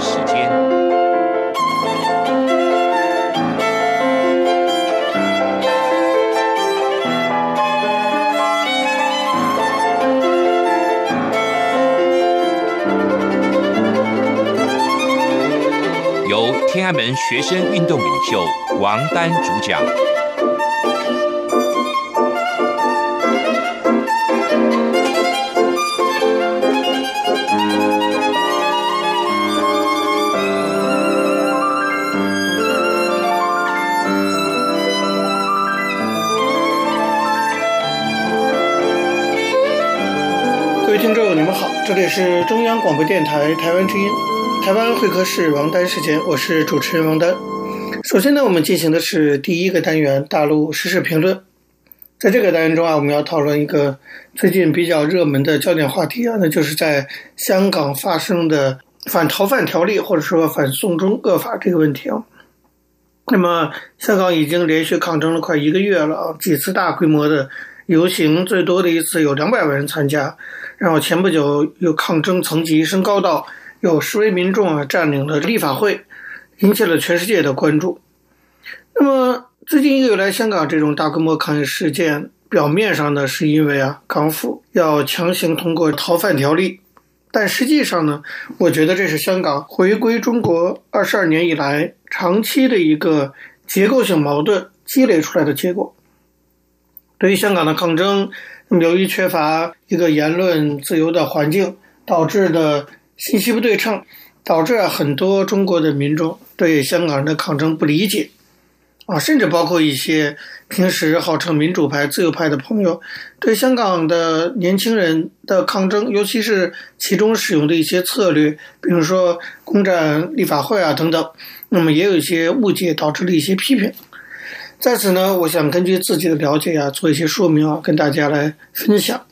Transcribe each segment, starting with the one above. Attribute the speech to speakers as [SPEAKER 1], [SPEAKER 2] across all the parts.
[SPEAKER 1] 时间，由天安门学生运动领袖王丹主
[SPEAKER 2] 讲。这里是中央广播电台台湾之音，台湾会客室王丹时间，我是主持人王丹。首先呢，我们进行的是第一个单元大陆时事评论。在这个单元中啊，我们要讨论一个最近比较热门的焦点话题啊，那就是在香港发生的反逃犯条例或者说反送中恶法这个问题啊。那么，香港已经连续抗争了快一个月了啊，几次大规模的游行，最多的一次有两百万人参加。然后前不久又抗争层级升高到有示威民众啊占领了立法会，引起了全世界的关注。那么最近一个月来，香港这种大规模抗议事件，表面上呢是因为啊港府要强行通过逃犯条例，但实际上呢，我觉得这是香港回归中国二十二年以来长期的一个结构性矛盾积累出来的结果。对于香港的抗争。由于缺乏一个言论自由的环境，导致的信息不对称，导致很多中国的民众对香港人的抗争不理解，啊，甚至包括一些平时号称民主派、自由派的朋友，对香港的年轻人的抗争，尤其是其中使用的一些策略，比如说攻占立法会啊等等，那么也有一些误解，导致了一些批评。在此呢，我想根据自己的了解啊，做一些说明啊，跟大家来分享。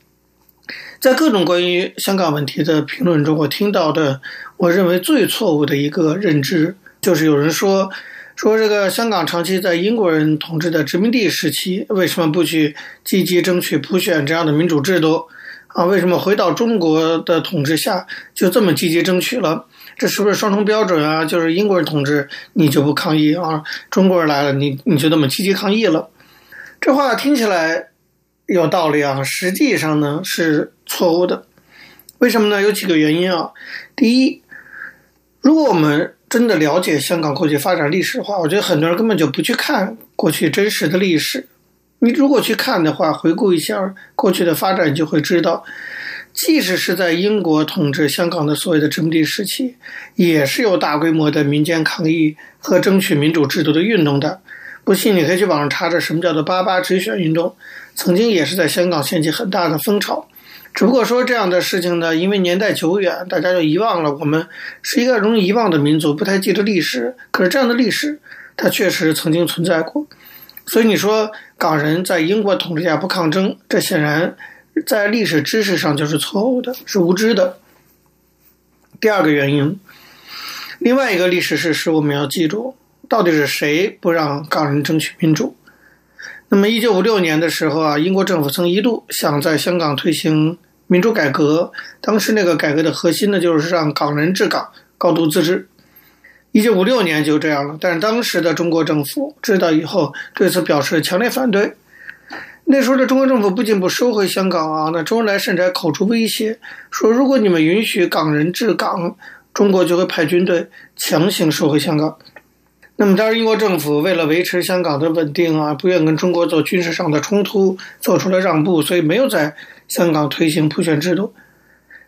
[SPEAKER 2] 在各种关于香港问题的评论中，我听到的，我认为最错误的一个认知，就是有人说，说这个香港长期在英国人统治的殖民地时期，为什么不去积极争取普选这样的民主制度？啊，为什么回到中国的统治下就这么积极争取了？这是不是双重标准啊？就是英国人统治你就不抗议啊，中国人来了你你就那么积极抗议了？这话听起来有道理啊，实际上呢是错误的。为什么呢？有几个原因啊。第一，如果我们真的了解香港过去发展历史的话，我觉得很多人根本就不去看过去真实的历史。你如果去看的话，回顾一下过去的发展，就会知道，即使是在英国统治香港的所谓的殖民地时期，也是有大规模的民间抗议和争取民主制度的运动的。不信，你可以去网上查查什么叫做“八八直选运动”，曾经也是在香港掀起很大的风潮。只不过说这样的事情呢，因为年代久远，大家就遗忘了。我们是一个容易遗忘的民族，不太记得历史。可是这样的历史，它确实曾经存在过。所以你说港人在英国统治下不抗争，这显然在历史知识上就是错误的，是无知的。第二个原因，另外一个历史事实我们要记住，到底是谁不让港人争取民主？那么，一九五六年的时候啊，英国政府曾一度想在香港推行民主改革，当时那个改革的核心呢，就是让港人治港，高度自治。一九五六年就这样了，但是当时的中国政府知道以后，对此表示强烈反对。那时候的中国政府不仅不收回香港啊，那周恩来甚至还口出威胁，说如果你们允许港人治港，中国就会派军队强行收回香港。那么当然，英国政府为了维持香港的稳定啊，不愿跟中国做军事上的冲突，做出了让步，所以没有在香港推行普选制度。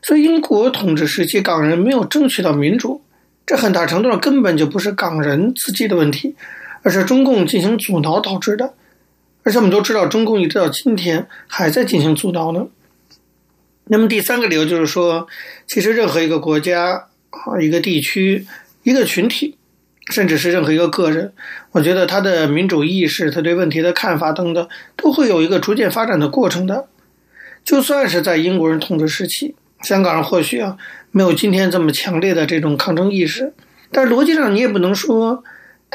[SPEAKER 2] 所以英国统治时期，港人没有争取到民主。这很大程度上根本就不是港人自己的问题，而是中共进行阻挠导致的。而且我们都知道，中共一直到今天还在进行阻挠呢。那么第三个理由就是说，其实任何一个国家啊、一个地区、一个群体，甚至是任何一个个人，我觉得他的民主意识、他对问题的看法等等，都会有一个逐渐发展的过程的。就算是在英国人统治时期，香港人或许啊。没有今天这么强烈的这种抗争意识，但逻辑上你也不能说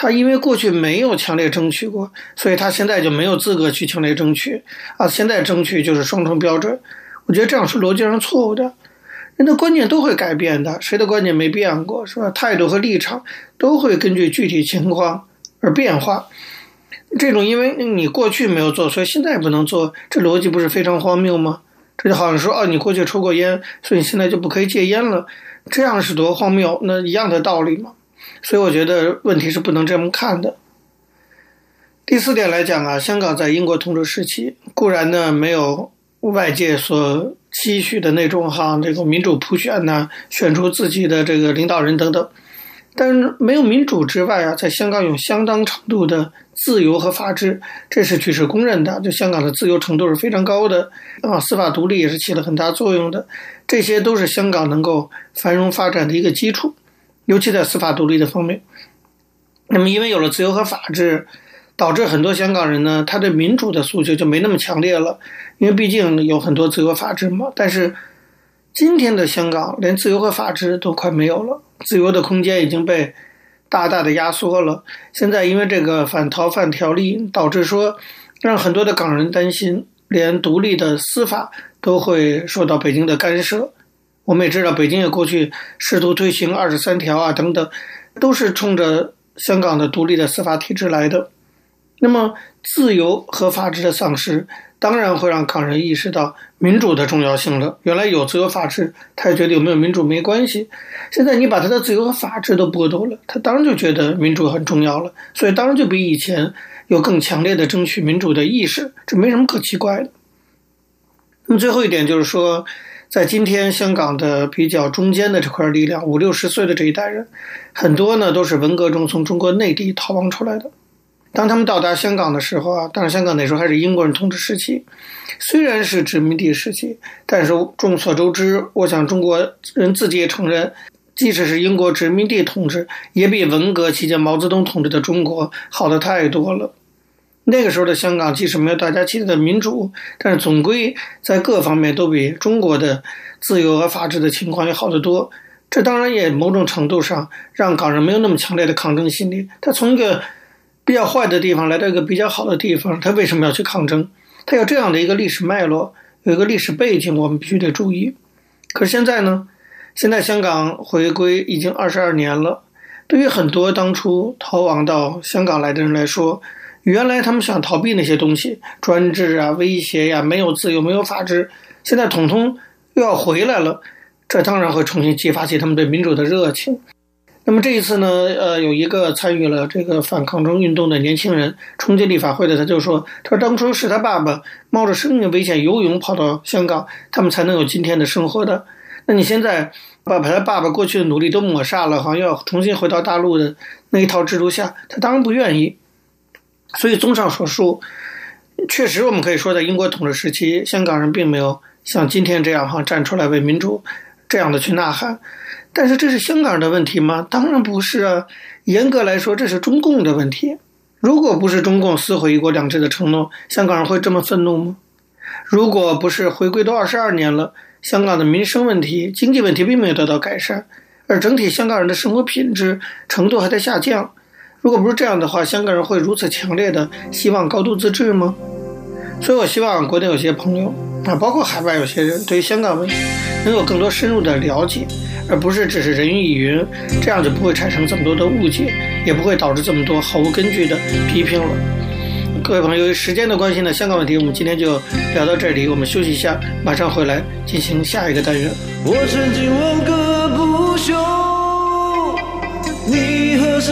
[SPEAKER 2] 他因为过去没有强烈争取过，所以他现在就没有资格去强烈争取啊！现在争取就是双重标准，我觉得这样是逻辑上错误的。人的观念都会改变的，谁的观念没变过，是吧？态度和立场都会根据具体情况而变化。这种因为你过去没有做，所以现在不能做，这逻辑不是非常荒谬吗？这就好像说，哦，你过去抽过烟，所以你现在就不可以戒烟了，这样是多荒谬？那一样的道理嘛。所以我觉得问题是不能这么看的。第四点来讲啊，香港在英国统治时期固然呢没有外界所期许的那种哈这个民主普选呐、选出自己的这个领导人等等，但是没有民主之外啊，在香港有相当程度的自由和法治，这是举世公认的。就香港的自由程度是非常高的啊，司法独立也是起了很大作用的，这些都是香港能够繁荣发展的一个基础。尤其在司法独立的方面，那么因为有了自由和法治，导致很多香港人呢，他对民主的诉求就没那么强烈了。因为毕竟有很多自由法治嘛。但是今天的香港连自由和法治都快没有了，自由的空间已经被大大的压缩了。现在因为这个反逃犯条例，导致说让很多的港人担心，连独立的司法都会受到北京的干涉。我们也知道，北京也过去试图推行二十三条啊等等，都是冲着香港的独立的司法体制来的。那么，自由和法治的丧失，当然会让港人意识到民主的重要性了。原来有自由法治，他也觉得有没有民主没关系。现在你把他的自由和法治都剥夺了，他当然就觉得民主很重要了。所以，当然就比以前有更强烈的争取民主的意识，这没什么可奇怪的。那么，最后一点就是说。在今天，香港的比较中间的这块力量，五六十岁的这一代人，很多呢都是文革中从中国内地逃亡出来的。当他们到达香港的时候啊，当然香港那时候还是英国人统治时期，虽然是殖民地时期，但是众所周知，我想中国人自己也承认，即使是英国殖民地统治，也比文革期间毛泽东统治的中国好得太多了。那个时候的香港，即使没有大家期待的民主，但是总归在各方面都比中国的自由和法治的情况要好得多。这当然也某种程度上让港人没有那么强烈的抗争心理。他从一个比较坏的地方来到一个比较好的地方，他为什么要去抗争？他有这样的一个历史脉络，有一个历史背景，我们必须得注意。可是现在呢？现在香港回归已经二十二年了，对于很多当初逃亡到香港来的人来说，原来他们想逃避那些东西，专制啊、威胁呀、没有自由、没有法治，现在统统又要回来了，这当然会重新激发起他们对民主的热情。那么这一次呢，呃，有一个参与了这个反抗中运动的年轻人冲进立法会的，他就说：“他说当初是他爸爸冒着生命危险游泳跑到香港，他们才能有今天的生活的。那你现在把把他爸爸过去的努力都抹杀了，好像要重新回到大陆的那一套制度下，他当然不愿意。”所以，综上所述，确实我们可以说，在英国统治时期，香港人并没有像今天这样哈站出来为民主这样的去呐喊。但是，这是香港人的问题吗？当然不是啊！严格来说，这是中共的问题。如果不是中共撕毁一国两制的承诺，香港人会这么愤怒吗？如果不是回归都二十二年了，香港的民生问题、经济问题并没有得到改善，而整体香港人的生活品质程度还在下降。如果不是这样的话，香港人会如此强烈的希望高度自治吗？所以我希望国内有些朋友啊，包括海外有些人，对于香港问题能有更多深入的了解，而不是只是人云亦云，这样就不会产生这么多的误解，也不会导致这么多毫无根据的批评了。各位朋友，由于时间的关系呢，香港问题我们今天就聊到这里，我们休息一下，马上回来进行下一个单元。我曾经问个不休，你何时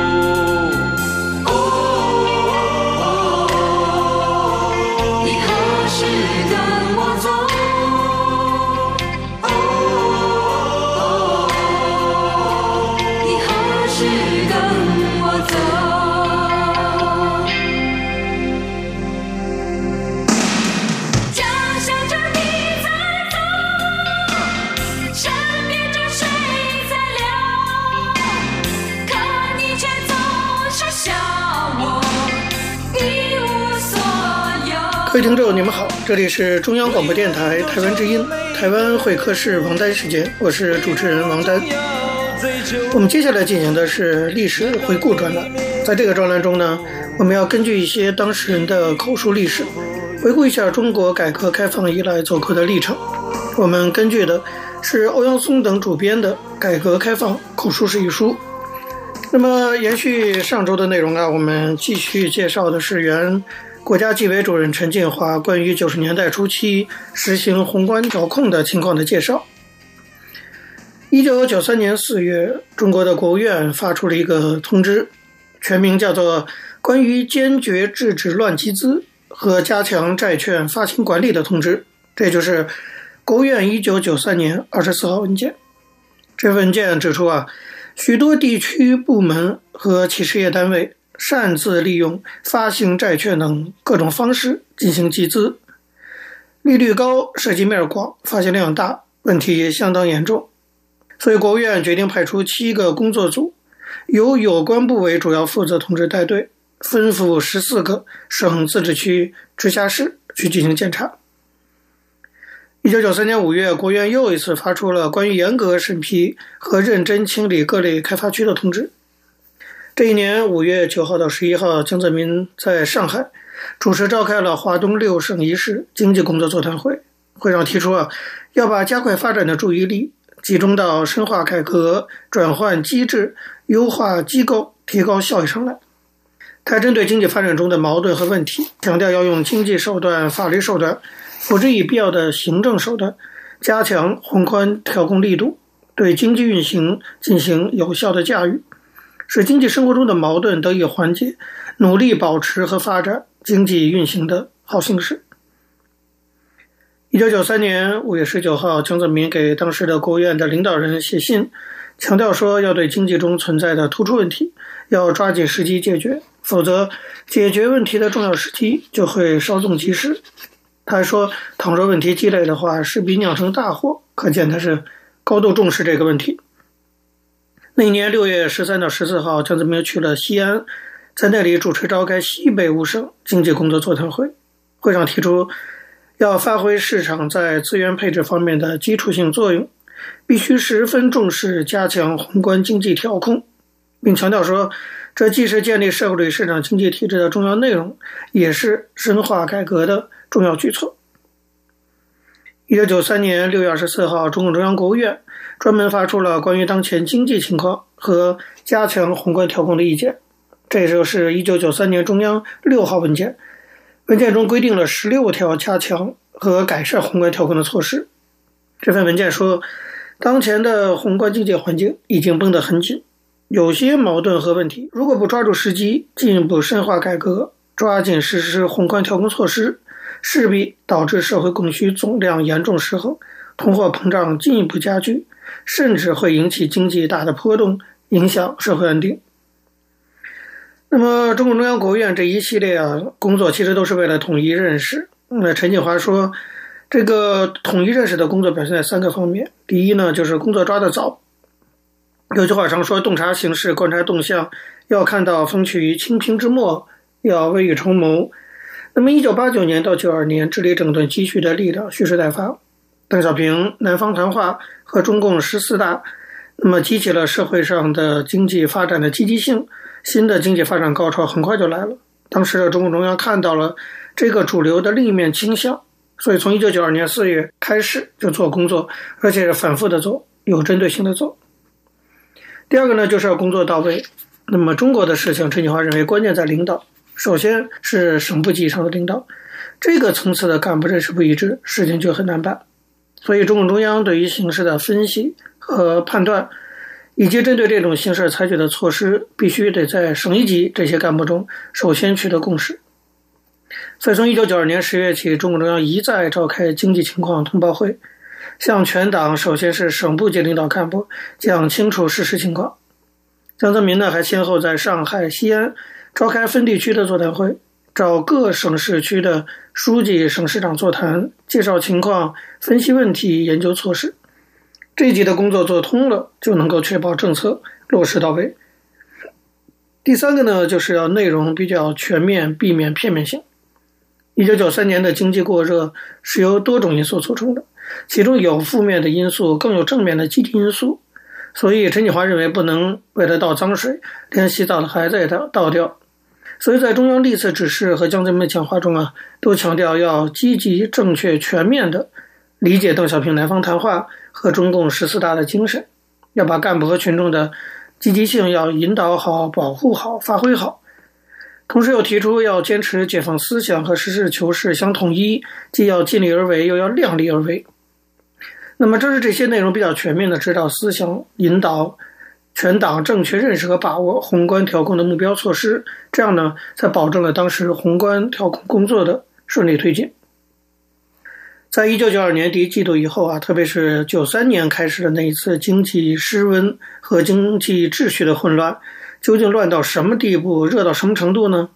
[SPEAKER 2] 听众，你们好，这里是中央广播电台台湾之音，台湾会客室王丹时间，我是主持人王丹。我们接下来进行的是历史回顾专栏，在这个专栏中呢，我们要根据一些当事人的口述历史，回顾一下中国改革开放以来走过的历程。我们根据的是欧阳松等主编的《改革开放口述史》一书。那么，延续上周的内容啊，我们继续介绍的是原。国家纪委主任陈建华关于九十年代初期实行宏观调控的情况的介绍。一九九三年四月，中国的国务院发出了一个通知，全名叫做《关于坚决制止乱集资和加强债券发行管理的通知》，这就是国务院一九九三年二十四号文件。这文件指出啊，许多地区部门和企事业单位。擅自利用发行债券等各种方式进行集资，利率高，涉及面广，发行量大，问题也相当严重。所以，国务院决定派出七个工作组，由有关部委主要负责同志带队，分赴十四个省、自治区、直辖市去进行检查。一九九三年五月，国务院又一次发出了关于严格审批和认真清理各类开发区的通知。这一年五月九号到十一号，江泽民在上海主持召开了华东六省一市经济工作座谈会。会上提出啊，要把加快发展的注意力集中到深化改革、转换机制、优化机构、提高效益上来。他针对经济发展中的矛盾和问题，强调要用经济手段、法律手段，辅之以必要的行政手段，加强宏观调控力度，对经济运行进行有效的驾驭。使经济生活中的矛盾得以缓解，努力保持和发展经济运行的好形势。一九九三年五月十九号，江泽民给当时的国务院的领导人写信，强调说要对经济中存在的突出问题要抓紧时机解决，否则解决问题的重要时机就会稍纵即逝。他还说，倘若问题积累的话，势必酿成大祸，可见他是高度重视这个问题。那年六月十三到十四号，江泽民去了西安，在那里主持召开西北五省经济工作座谈会。会上提出，要发挥市场在资源配置方面的基础性作用，必须十分重视加强宏观经济调控，并强调说，这既是建立社会主义市场经济体制的重要内容，也是深化改革的重要举措。一九九三年六月二十四号，中共中央国务院。专门发出了关于当前经济情况和加强宏观调控的意见，这就是一九九三年中央六号文件。文件中规定了十六条加强和改善宏观调控的措施。这份文件说，当前的宏观经济环境已经绷得很紧，有些矛盾和问题，如果不抓住时机，进一步深化改革，抓紧实施宏观调控措施，势必导致社会供需总量严重失衡，通货膨胀进一步加剧。甚至会引起经济大的波动，影响社会安定。那么，中共中央国务院这一系列啊工作，其实都是为了统一认识。那陈建华说，这个统一认识的工作表现在三个方面。第一呢，就是工作抓得早。有句话常说，洞察形势，观察动向，要看到风起于青萍之末，要未雨绸缪。那么，一九八九年到九二年，治理整顿积蓄的力量蓄势待发。邓小平南方谈话和中共十四大，那么激起了社会上的经济发展的积极性，新的经济发展高潮很快就来了。当时的中共中央看到了这个主流的另一面倾向，所以从一九九二年四月开始就做工作，而且是反复的做，有针对性的做。第二个呢，就是要工作到位。那么中国的事情，陈建华认为关键在领导，首先是省部级以上的领导，这个层次的干部认识不一致，事情就很难办。所以，中共中央对于形势的分析和判断，以及针对这种形势采取的措施，必须得在省一级这些干部中首先取得共识。所以，从一九九二年十月起，中共中央一再召开经济情况通报会，向全党，首先是省部级领导干部讲清楚事实情况。江泽民呢，还先后在上海、西安召开分地区的座谈会。找各省市区的书记、省市长座谈，介绍情况、分析问题、研究措施。这一级的工作做通了，就能够确保政策落实到位。第三个呢，就是要内容比较全面，避免片面性。一九九三年的经济过热是由多种因素促成的，其中有负面的因素，更有正面的积极因素。所以陈锦华认为不能为了倒脏水，连洗澡的孩子也倒倒掉。所以在中央历次指示和江泽民的讲话中啊，都强调要积极、正确、全面地理解邓小平南方谈话和中共十四大的精神，要把干部和群众的积极性要引导好、保护好、发挥好。同时又提出要坚持解放思想和实事求是相统一，既要尽力而为，又要量力而为。那么，正是这些内容比较全面的指导思想，引导全党正确认识和把握宏观调控的目标措施，这样呢，才保证了当时宏观调控工作的顺利推进。在一九九二年第一季度以后啊，特别是九三年开始的那一次经济失温和经济秩序的混乱，究竟乱到什么地步，热到什么程度呢？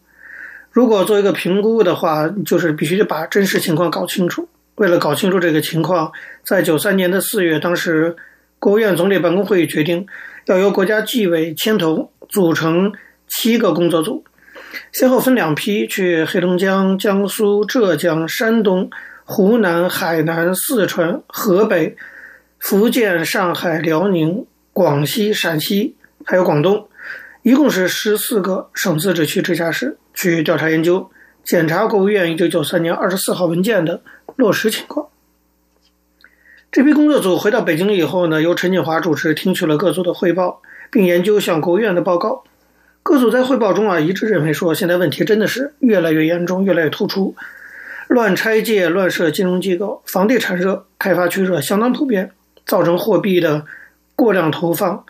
[SPEAKER 2] 如果做一个评估的话，就是必须得把真实情况搞清楚。为了搞清楚这个情况，在九三年的四月，当时国务院总理办公会议决定，要由国家纪委牵头组成七个工作组，先后分两批去黑龙江、江苏、浙江、山东、湖南、海南、四川、河北、福建、上海、辽宁、广西、陕西，还有广东，一共是十四个省、自治区、直辖市去调查研究，检查国务院一九九三年二十四号文件的落实情况。这批工作组回到北京以后呢，由陈锦华主持，听取了各组的汇报，并研究向国务院的报告。各组在汇报中啊，一致认为说，现在问题真的是越来越严重，越来越突出，乱拆借、乱设金融机构，房地产热、开发区热相当普遍，造成货币的过量投放，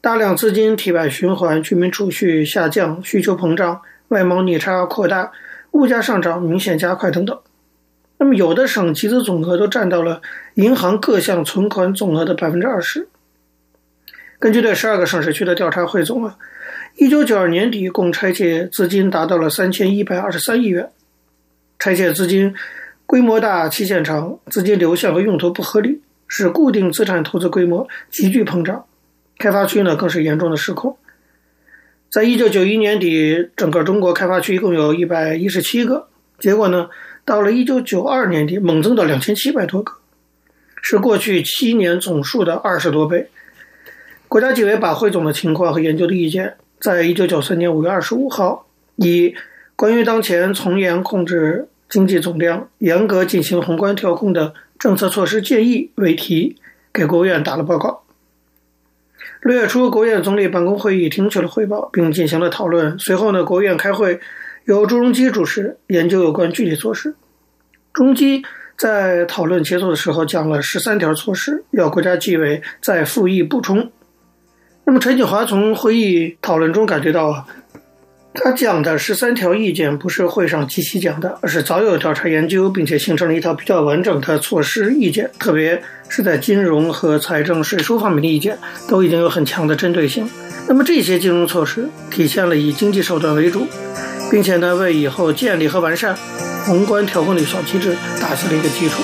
[SPEAKER 2] 大量资金体外循环，居民储蓄下降，需求膨胀，外贸逆差扩大，物价上涨明显加快等等。那么，有的省集资总额都占到了银行各项存款总额的百分之二十。根据对十二个省市区的调查汇总啊，一九九二年底共拆借资金达到了三千一百二十三亿元。拆借资金规模大、期限长、资金流向和用途不合理，使固定资产投资规模急剧膨胀。开发区呢，更是严重的失控。在一九九一年底，整个中国开发区一共有一百一十七个，结果呢，到了一九九二年底，猛增到两千七百多个，是过去七年总数的二十多倍。国家纪委把汇总的情况和研究的意见，在一九九三年五月二十五号，以《关于当前从严控制经济总量、严格进行宏观调控的政策措施建议》为题，给国务院打了报告。六月初，国务院总理办公会议听取了汇报，并进行了讨论。随后呢，国务院开会。由朱镕基主持研究有关具体措施。朱镕基在讨论结束的时候讲了十三条措施，要国家纪委再附议补充。那么陈锦华从会议讨论中感觉到啊，他讲的十三条意见不是会上即席讲的，而是早有调查研究，并且形成了一套比较完整的措施意见。特别是在金融和财政税收方面的意见，都已经有很强的针对性。那么这些金融措施体现了以经济手段为主。并且呢，为以后建立和完善宏观调控的小机制打下了一个基础。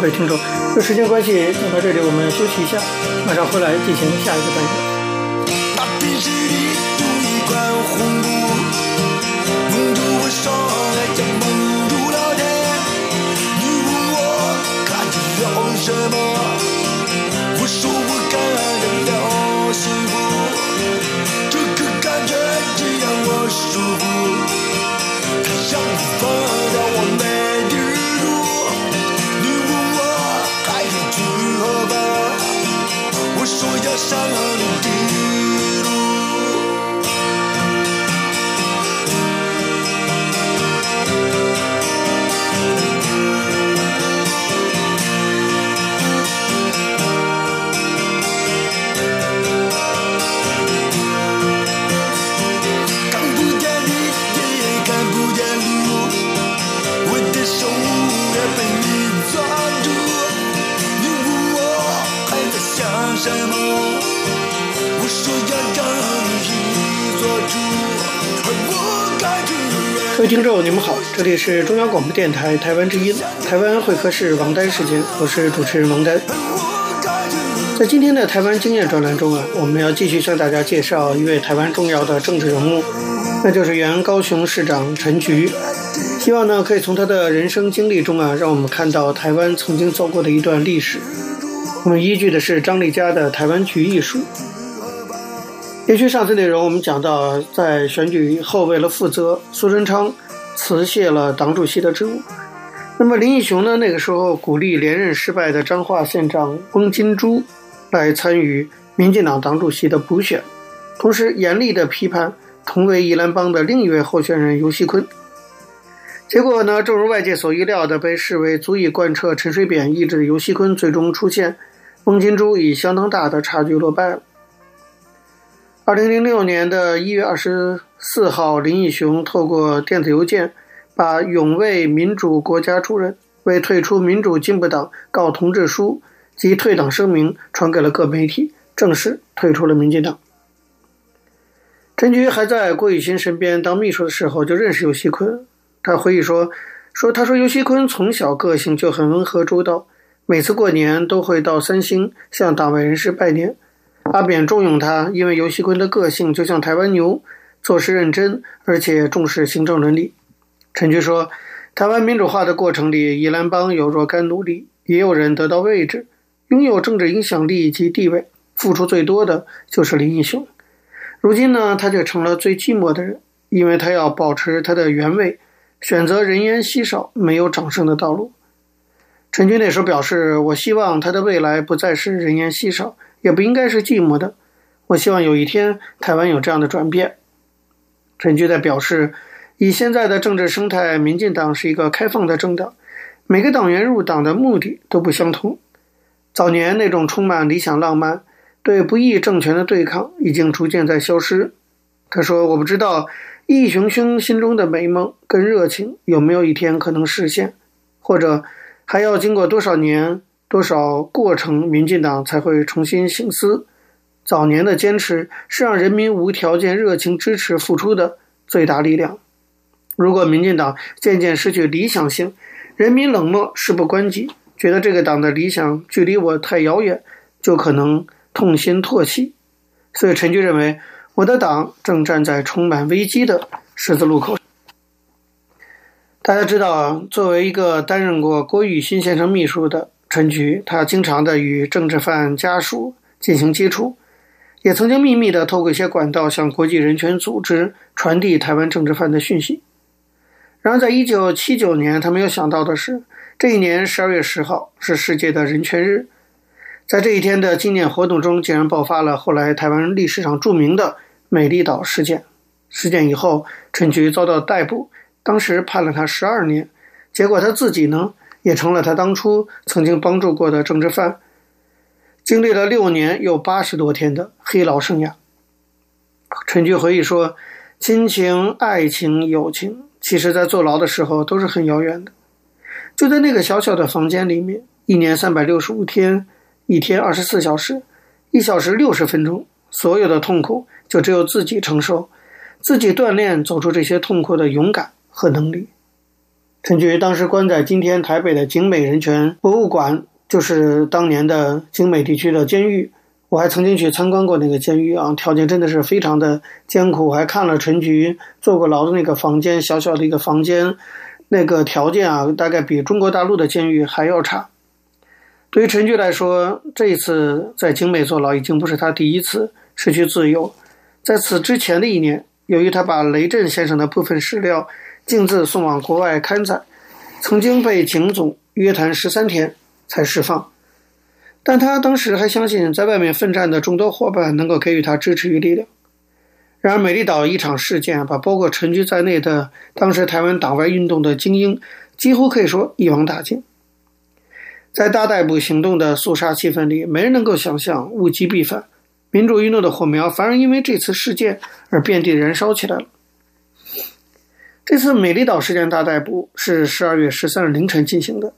[SPEAKER 2] 各位听众，这时间关系，讲到这里，我们休息一下，马上回来进行下一个单元。山河。各位听众，你们好，这里是中央广播电台台湾之音，台湾会客室王丹时间，我是主持人王丹。在今天的台湾经验专栏中啊，我们要继续向大家介绍一位台湾重要的政治人物，那就是原高雄市长陈菊。希望呢，可以从他的人生经历中啊，让我们看到台湾曾经走过的一段历史。我们依据的是张丽佳的《台湾局艺术》。延续上次内容，我们讲到，在选举后，为了负责，苏贞昌辞谢了党主席的职务。那么林义雄呢，那个时候鼓励连任失败的彰化县长翁金珠来参与民进党党主席的补选，同时严厉地批判同为宜兰帮的另一位候选人游锡坤。结果呢，正如外界所预料的，被视为足以贯彻陈水扁意志的游锡坤最终出现，翁金珠以相当大的差距落败了。二零零六年的一月二十四号，林义雄透过电子邮件，把永卫民主国家主任为退出民主进步党告同志书及退党声明传给了各媒体，正式退出了民进党。陈菊还在郭雨欣身边当秘书的时候，就认识游锡堃。他回忆说：“说他说游锡堃从小个性就很温和周到，每次过年都会到三星向党外人士拜年。阿扁重用他，因为游锡堃的个性就像台湾牛，做事认真，而且重视行政伦理。”陈菊说：“台湾民主化的过程里，宜兰帮有若干努力，也有人得到位置，拥有政治影响力及地位，付出最多的就是林义雄。如今呢，他却成了最寂寞的人，因为他要保持他的原位。”选择人烟稀少、没有掌声的道路。陈军那时候表示：“我希望他的未来不再是人烟稀少，也不应该是寂寞的。我希望有一天台湾有这样的转变。”陈军在表示：“以现在的政治生态，民进党是一个开放的政党，每个党员入党的目的都不相同。早年那种充满理想浪漫、对不义政权的对抗，已经逐渐在消失。”他说：“我不知道。”义雄兄心中的美梦跟热情有没有一天可能实现？或者还要经过多少年、多少过程，民进党才会重新省思？早年的坚持是让人民无条件热情支持付出的最大力量。如果民进党渐渐失去理想性，人民冷漠、事不关己，觉得这个党的理想距离我太遥远，就可能痛心唾弃。所以陈菊认为。我的党正站在充满危机的十字路口。大家知道，作为一个担任过郭雨新先生秘书的陈菊，他经常的与政治犯家属进行接触，也曾经秘密的透过一些管道向国际人权组织传递台湾政治犯的讯息。然而，在一九七九年，他没有想到的是，这一年十二月十号是世界的人权日，在这一天的纪念活动中，竟然爆发了后来台湾历史上著名的。美丽岛事件，事件以后，陈菊遭到逮捕，当时判了他十二年，结果他自己呢，也成了他当初曾经帮助过的政治犯，经历了六年又八十多天的黑牢生涯。陈菊回忆说：“亲情、爱情、友情，其实在坐牢的时候都是很遥远的，就在那个小小的房间里面，一年三百六十五天，一天二十四小时，一小时六十分钟。”所有的痛苦就只有自己承受，自己锻炼走出这些痛苦的勇敢和能力。陈菊当时关在今天台北的景美人权博物馆，就是当年的景美地区的监狱。我还曾经去参观过那个监狱啊，条件真的是非常的艰苦。我还看了陈菊坐过牢的那个房间，小小的一个房间，那个条件啊，大概比中国大陆的监狱还要差。对于陈菊来说，这一次在景美坐牢已经不是他第一次失去自由。在此之前的一年，由于他把雷震先生的部分史料径自送往国外刊载，曾经被警总约谈十三天才释放。但他当时还相信，在外面奋战的众多伙伴能够给予他支持与力量。然而，美丽岛一场事件把包括陈菊在内的当时台湾党外运动的精英，几乎可以说一网打尽。在大逮捕行动的肃杀气氛里，没人能够想象物极必反，民主运动的火苗反而因为这次事件而遍地燃烧起来了。这次美丽岛事件大逮捕是十二月十三日凌晨进行的，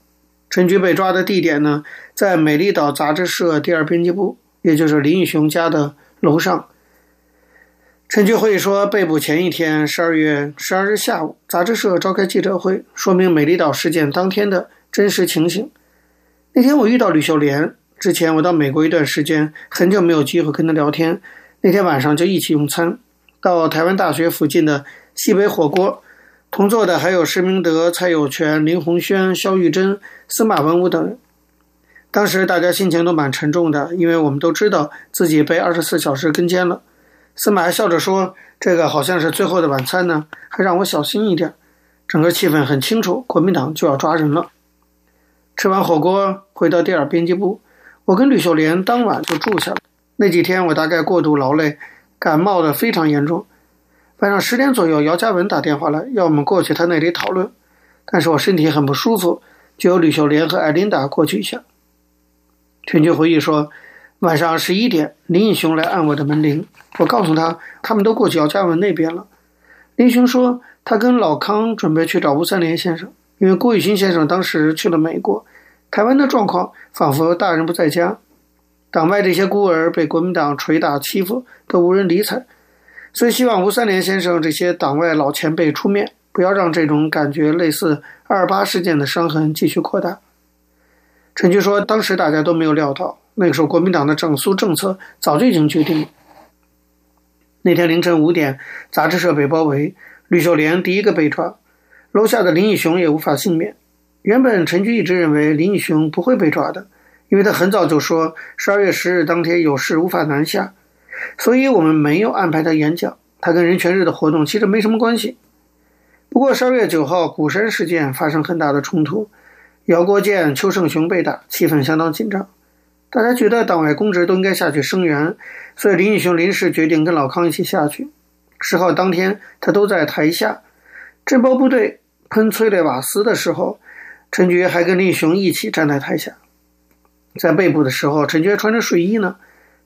[SPEAKER 2] 陈菊被抓的地点呢，在美丽岛杂志社第二编辑部，也就是林义雄家的楼上。陈菊会说，被捕前一天，十二月十二日下午，杂志社召开记者会，说明美丽岛事件当天的真实情形。那天我遇到吕秀莲，之前我到美国一段时间，很久没有机会跟她聊天。那天晚上就一起用餐，到台湾大学附近的西北火锅，同座的还有施明德、蔡有全、林鸿轩、萧玉珍、司马文武等人。当时大家心情都蛮沉重的，因为我们都知道自己被二十四小时跟监了。司马还笑着说：“这个好像是最后的晚餐呢，还让我小心一点。”整个气氛很清楚，国民党就要抓人了。吃完火锅，回到第二编辑部，我跟吕秀莲当晚就住下了。那几天我大概过度劳累，感冒的非常严重。晚上十点左右，姚嘉文打电话来，要我们过去他那里讨论。但是我身体很不舒服，就由吕秀莲和艾琳达过去一下。陈军回忆说，晚上十一点，林义雄来按我的门铃，我告诉他，他们都过去姚嘉文那边了。林雄说，他跟老康准备去找吴三连先生，因为郭雨欣先生当时去了美国，台湾的状况仿佛大人不在家。党外这些孤儿被国民党捶打欺负，都无人理睬，所以希望吴三连先生这些党外老前辈出面，不要让这种感觉类似二八事件的伤痕继续扩大。陈菊说，当时大家都没有料到，那个时候国民党的整肃政策早就已经决定了。那天凌晨五点，杂志社被包围，吕秀莲第一个被抓，楼下的林义雄也无法幸免。原本陈菊一直认为林义雄不会被抓的。因为他很早就说十二月十日当天有事无法南下，所以我们没有安排他演讲。他跟人权日的活动其实没什么关系。不过十二月九号鼓山事件发生很大的冲突，姚国建、邱胜雄被打，气氛相当紧张。大家觉得党外公职都应该下去声援，所以林义雄临时决定跟老康一起下去。十号当天他都在台下，镇暴部队喷催泪瓦斯的时候，陈菊还跟林义雄一起站在台下。在被捕的时候，陈菊穿着睡衣呢。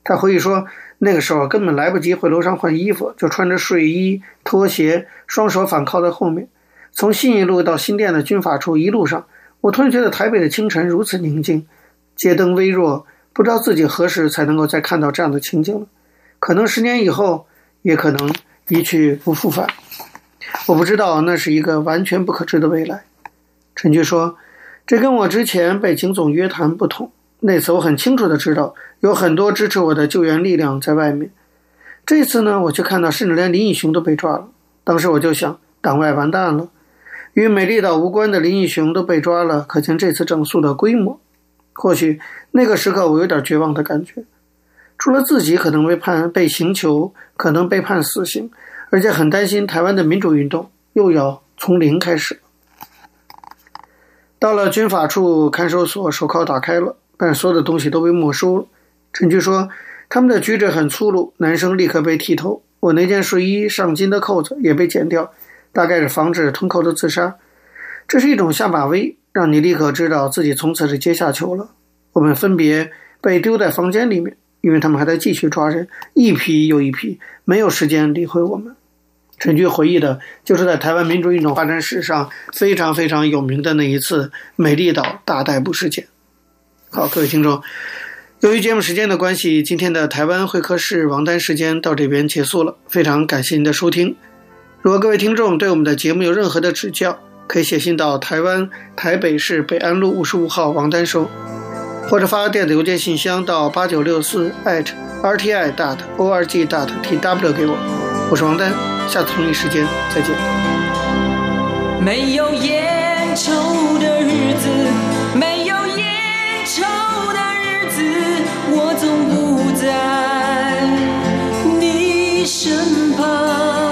[SPEAKER 2] 他回忆说，那个时候根本来不及回楼上换衣服，就穿着睡衣、拖鞋，双手反靠在后面，从信义路到新店的军法处一路上，我突然觉得台北的清晨如此宁静，街灯微弱，不知道自己何时才能够再看到这样的情景了。可能十年以后，也可能一去不复返。我不知道那是一个完全不可知的未来。陈菊说，这跟我之前被警总约谈不同。那次我很清楚的知道，有很多支持我的救援力量在外面。这次呢，我却看到，甚至连林义雄都被抓了。当时我就想，党外完蛋了。与美丽岛无关的林义雄都被抓了，可见这次整肃的规模。或许那个时刻，我有点绝望的感觉。除了自己可能被判被刑求，可能被判死刑，而且很担心台湾的民主运动又要从零开始。到了军法处看守所，手铐打开了。但所有的东西都被没收了。陈菊说，他们的举止很粗鲁，男生立刻被剃头，我那件睡衣上襟的扣子也被剪掉，大概是防止吞口的自杀。这是一种下马威，让你立刻知道自己从此是阶下囚了。我们分别被丢在房间里面，因为他们还在继续抓人，一批又一批，没有时间理会我们。陈菊回忆的就是在台湾民主运动发展史上非常非常有名的那一次美丽岛大逮捕事件。好，各位听众，由于节目时间的关系，今天的台湾会客室王丹时间到这边结束了。非常感谢您的收听。如果各位听众对我们的节目有任何的指教，可以写信到台湾台北市北安路五十五号王丹收，或者发电子邮件信箱到八九六四 @rti dot org dot tw 给我。我是王丹，下次同一时间再见。没有烟抽在你身旁，